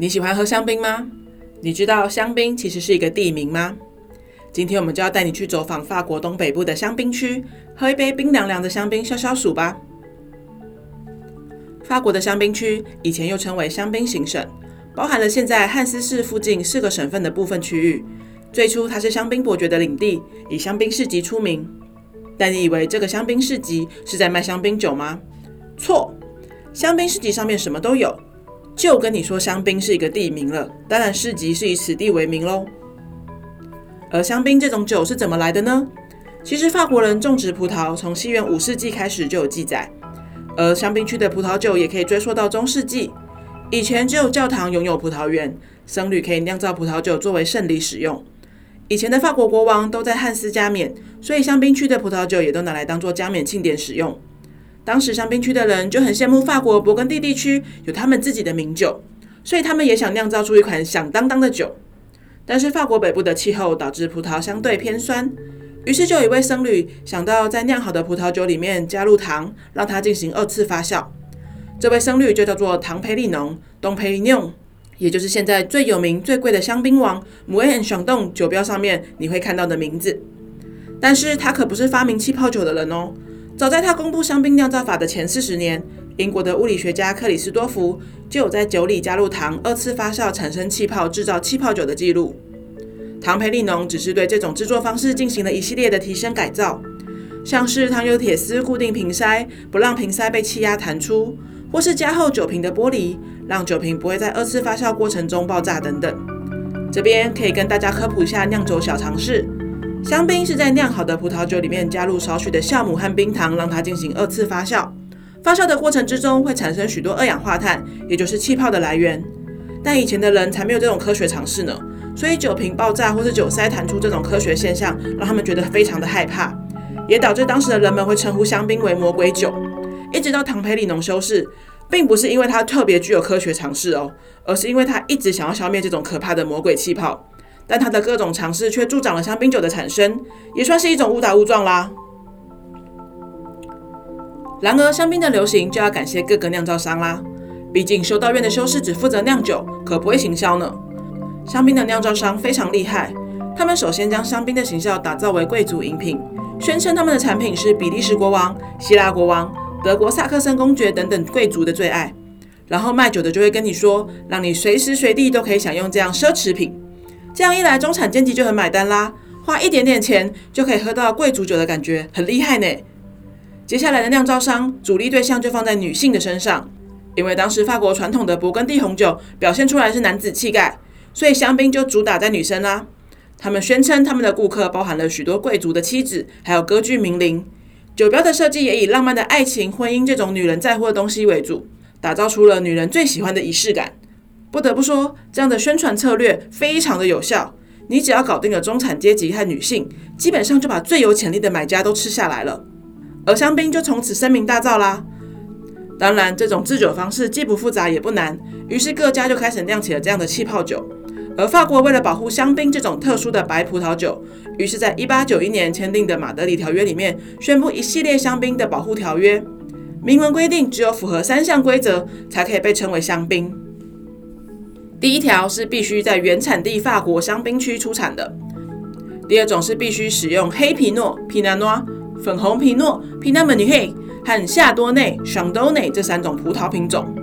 你喜欢喝香槟吗？你知道香槟其实是一个地名吗？今天我们就要带你去走访法国东北部的香槟区，喝一杯冰凉凉的香槟消消暑吧。法国的香槟区以前又称为香槟行省，包含了现在汉斯市附近四个省份的部分区域。最初它是香槟伯爵的领地，以香槟市集出名。但你以为这个香槟市集是在卖香槟酒吗？错，香槟市集上面什么都有。就跟你说，香槟是一个地名了，当然市集是以此地为名喽。而香槟这种酒是怎么来的呢？其实法国人种植葡萄从西元五世纪开始就有记载，而香槟区的葡萄酒也可以追溯到中世纪。以前只有教堂拥有葡萄园，僧侣可以酿造葡萄酒作为圣礼使用。以前的法国国王都在汉斯加冕，所以香槟区的葡萄酒也都拿来当做加冕庆典使用。当时香槟区的人就很羡慕法国勃艮第地区有他们自己的名酒，所以他们也想酿造出一款响当当的酒。但是法国北部的气候导致葡萄相对偏酸，于是就有一位僧侣想到在酿好的葡萄酒里面加入糖，让它进行二次发酵。这位僧侣就叫做唐培利农 （Dom Pérignon），也就是现在最有名、最贵的香槟王 Moët & Chandon 酒标上面你会看到的名字。但是他可不是发明气泡酒的人哦。早在他公布香槟酿造法的前四十年，英国的物理学家克里斯多福就有在酒里加入糖，二次发酵产生气泡，制造气泡酒的记录。唐培利农只是对这种制作方式进行了一系列的提升改造，像是糖油铁丝固定瓶塞，不让瓶塞被气压弹出，或是加厚酒瓶的玻璃，让酒瓶不会在二次发酵过程中爆炸等等。这边可以跟大家科普一下酿酒小常识。香槟是在酿好的葡萄酒里面加入少许的酵母和冰糖，让它进行二次发酵。发酵的过程之中会产生许多二氧化碳，也就是气泡的来源。但以前的人才没有这种科学常识呢，所以酒瓶爆炸或是酒塞弹出这种科学现象，让他们觉得非常的害怕，也导致当时的人们会称呼香槟为魔鬼酒。一直到唐培里农修士，并不是因为他特别具有科学常识哦，而是因为他一直想要消灭这种可怕的魔鬼气泡。但他的各种尝试却助长了香槟酒的产生，也算是一种误打误撞啦。然而，香槟的流行就要感谢各个酿造商啦。毕竟修道院的修士只负责酿酒，可不会行销呢。香槟的酿造商非常厉害，他们首先将香槟的形象打造为贵族饮品，宣称他们的产品是比利时国王、希腊国王、德国萨克森公爵等等贵族的最爱。然后卖酒的就会跟你说，让你随时随地都可以享用这样奢侈品。这样一来，中产阶级就很买单啦，花一点点钱就可以喝到贵族酒的感觉，很厉害呢。接下来的酿造商主力对象就放在女性的身上，因为当时法国传统的勃艮第红酒表现出来是男子气概，所以香槟就主打在女生啦。他们宣称他们的顾客包含了许多贵族的妻子，还有歌剧名伶。酒标的设计也以浪漫的爱情、婚姻这种女人在乎的东西为主，打造出了女人最喜欢的仪式感。不得不说，这样的宣传策略非常的有效。你只要搞定了中产阶级和女性，基本上就把最有潜力的买家都吃下来了，而香槟就从此声名大噪啦。当然，这种制酒方式既不复杂也不难，于是各家就开始酿起了这样的气泡酒。而法国为了保护香槟这种特殊的白葡萄酒，于是在一八九一年签订的马德里条约里面，宣布一系列香槟的保护条约，明文规定只有符合三项规则，才可以被称为香槟。第一条是必须在原产地法国香槟区出产的。第二种是必须使用黑皮诺 （Pinot Noir）、粉红皮诺 （Pinot Meunier） 和夏多内 （Chardonnay） 这三种葡萄品种。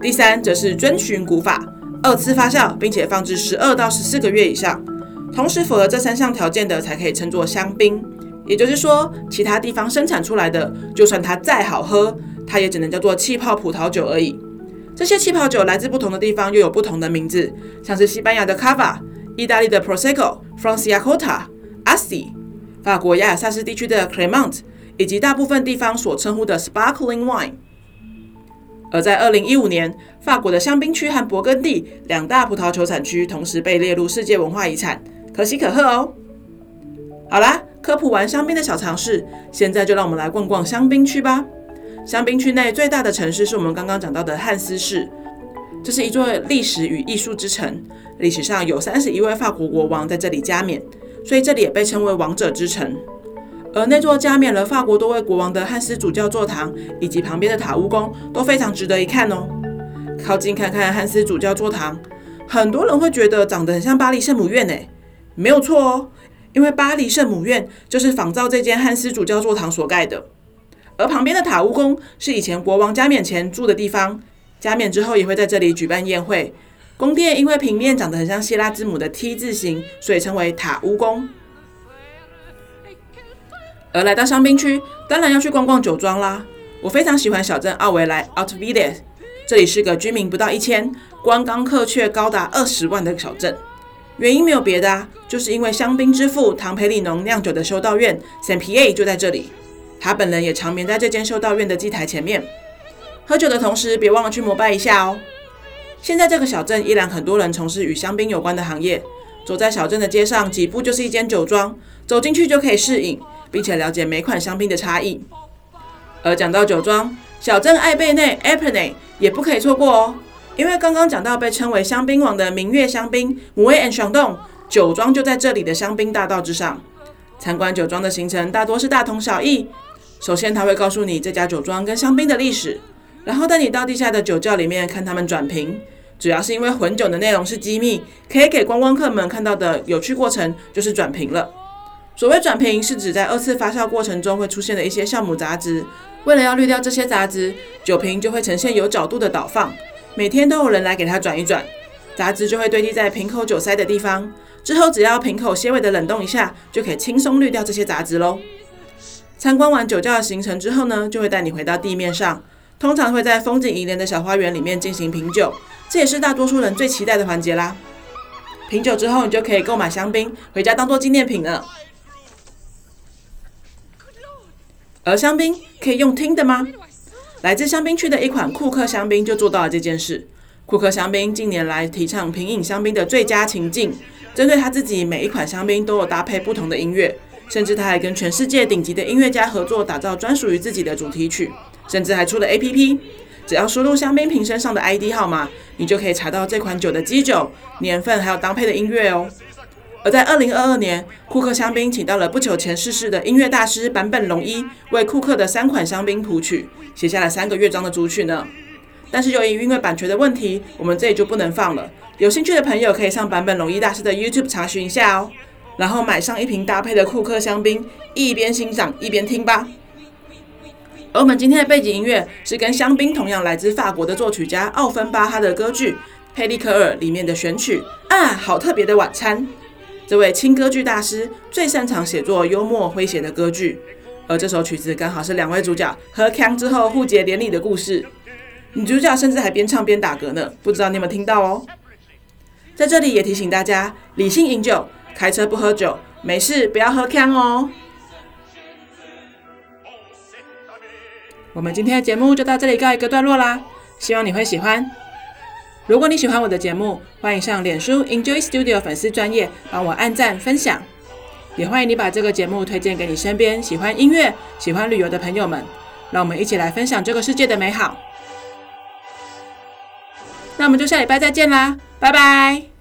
第三则是遵循古法，二次发酵，并且放置十二到十四个月以上，同时符合这三项条件的才可以称作香槟。也就是说，其他地方生产出来的，就算它再好喝，它也只能叫做气泡葡萄酒而已。这些气泡酒来自不同的地方，又有不同的名字，像是西班牙的 Cava、意大利的 Prosecco、Franciacorta、Asti、法国亚尔萨斯地区的 Cremant，以及大部分地方所称呼的 Sparkling Wine。而在二零一五年，法国的香槟区和勃艮第两大葡萄球产区同时被列入世界文化遗产，可喜可贺哦。好啦，科普完香槟的小常识，现在就让我们来逛逛香槟区吧。香槟区内最大的城市是我们刚刚讲到的汉斯市，这是一座历史与艺术之城。历史上有三十一位法国国王在这里加冕，所以这里也被称为王者之城。而那座加冕了法国多位国王的汉斯主教座堂，以及旁边的塔乌宫都非常值得一看哦。靠近看看汉斯主教座堂，很多人会觉得长得很像巴黎圣母院诶，没有错哦，因为巴黎圣母院就是仿造这间汉斯主教座堂所盖的。而旁边的塔乌宫是以前国王加冕前住的地方，加冕之后也会在这里举办宴会。宫殿因为平面长得很像希腊字母的 T 字形，所以称为塔乌宫。而来到香槟区，当然要去逛逛酒庄啦。我非常喜欢小镇奥维莱 o u t v i l l e 这里是个居民不到一千、观光客却高达二十万的小镇。原因没有别的啊，就是因为香槟之父唐培里农酿酒的修道院 Saint-Pierre 就在这里。他本人也长眠在这间修道院的祭台前面。喝酒的同时，别忘了去膜拜一下哦。现在这个小镇依然很多人从事与香槟有关的行业。走在小镇的街上，几步就是一间酒庄，走进去就可以试饮，并且了解每款香槟的差异。而讲到酒庄，小镇艾贝内 （Apenay） 也不可以错过哦，因为刚刚讲到被称为香槟王的明月香槟 Moët & Chandon 酒庄就在这里的香槟大道之上。参观酒庄的行程大多是大同小异。首先，他会告诉你这家酒庄跟香槟的历史，然后带你到地下的酒窖里面看他们转瓶。主要是因为混酒的内容是机密，可以给观光客们看到的有趣过程就是转瓶了。所谓转瓶，是指在二次发酵过程中会出现的一些酵母杂质。为了要滤掉这些杂质，酒瓶就会呈现有角度的倒放，每天都有人来给它转一转，杂质就会堆积在瓶口酒塞的地方。之后只要瓶口些微的冷冻一下，就可以轻松滤掉这些杂质喽。参观完酒窖的行程之后呢，就会带你回到地面上，通常会在风景宜人的小花园里面进行品酒，这也是大多数人最期待的环节啦。品酒之后，你就可以购买香槟回家当做纪念品了。而香槟可以用听的吗？来自香槟区的一款库克香槟就做到了这件事。库克香槟近年来提倡品饮香槟的最佳情境，针对他自己每一款香槟都有搭配不同的音乐。甚至他还跟全世界顶级的音乐家合作，打造专属于自己的主题曲，甚至还出了 APP。只要输入香槟瓶身上的 ID 号码，你就可以查到这款酒的基酒、年份，还有当配的音乐哦。而在二零二二年，库克香槟请到了不久前逝世的音乐大师坂本龙一，为库克的三款香槟谱曲，写下了三个乐章的主曲呢。但是由于因为版权的问题，我们这里就不能放了。有兴趣的朋友可以上坂本龙一大师的 YouTube 查询一下哦。然后买上一瓶搭配的库克香槟，一边欣赏一边听吧。而我们今天的背景音乐是跟香槟同样来自法国的作曲家奥芬巴哈的歌剧《佩利克尔》里面的选曲啊，好特别的晚餐。这位轻歌剧大师最擅长写作幽默诙谐的歌剧，而这首曲子刚好是两位主角喝锵之后互结连理的故事。女主角甚至还边唱边打嗝呢，不知道你有没有听到哦？在这里也提醒大家，理性饮酒。开车不喝酒，没事，不要喝锵哦。我们今天的节目就到这里告一个段落啦，希望你会喜欢。如果你喜欢我的节目，欢迎上脸书 Enjoy Studio 粉丝专页帮我按赞分享，也欢迎你把这个节目推荐给你身边喜欢音乐、喜欢旅游的朋友们，让我们一起来分享这个世界的美好。那我们就下礼拜再见啦，拜拜。